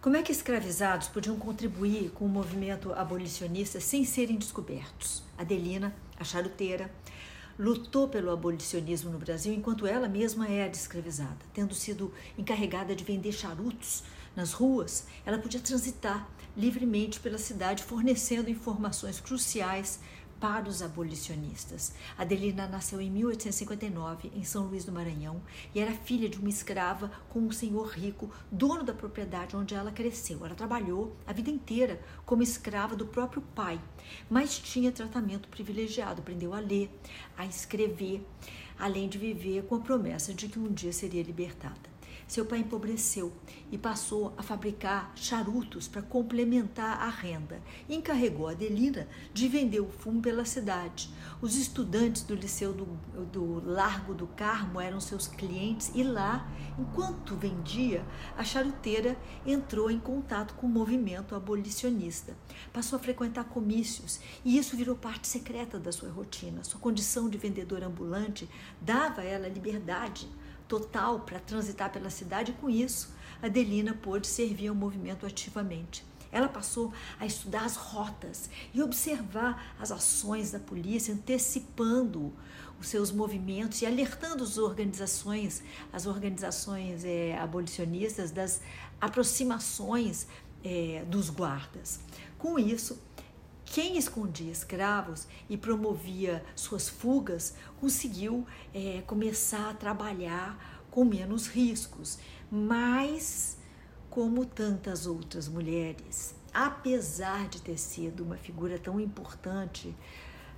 Como é que escravizados podiam contribuir com o movimento abolicionista sem serem descobertos? Adelina, a charuteira, lutou pelo abolicionismo no Brasil enquanto ela mesma era escravizada. Tendo sido encarregada de vender charutos nas ruas, ela podia transitar livremente pela cidade, fornecendo informações cruciais para os abolicionistas. Adelina nasceu em 1859 em São Luís do Maranhão e era filha de uma escrava com um senhor rico, dono da propriedade onde ela cresceu. Ela trabalhou a vida inteira como escrava do próprio pai, mas tinha tratamento privilegiado, aprendeu a ler, a escrever, além de viver com a promessa de que um dia seria libertada. Seu pai empobreceu e passou a fabricar charutos para complementar a renda. Encarregou Adelina de vender o fumo pela cidade. Os estudantes do Liceu do, do Largo do Carmo eram seus clientes e lá, enquanto vendia, a charuteira entrou em contato com o movimento abolicionista. Passou a frequentar comícios e isso virou parte secreta da sua rotina. Sua condição de vendedora ambulante dava a ela liberdade total para transitar pela cidade e com isso Adelina pôde servir ao movimento ativamente. Ela passou a estudar as rotas e observar as ações da polícia, antecipando os seus movimentos e alertando as organizações, as organizações é, abolicionistas das aproximações é, dos guardas. Com isso, quem escondia escravos e promovia suas fugas conseguiu é, começar a trabalhar com menos riscos, mas como tantas outras mulheres, apesar de ter sido uma figura tão importante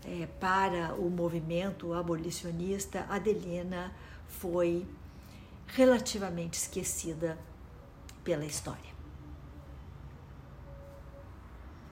é, para o movimento abolicionista, Adelina foi relativamente esquecida pela história.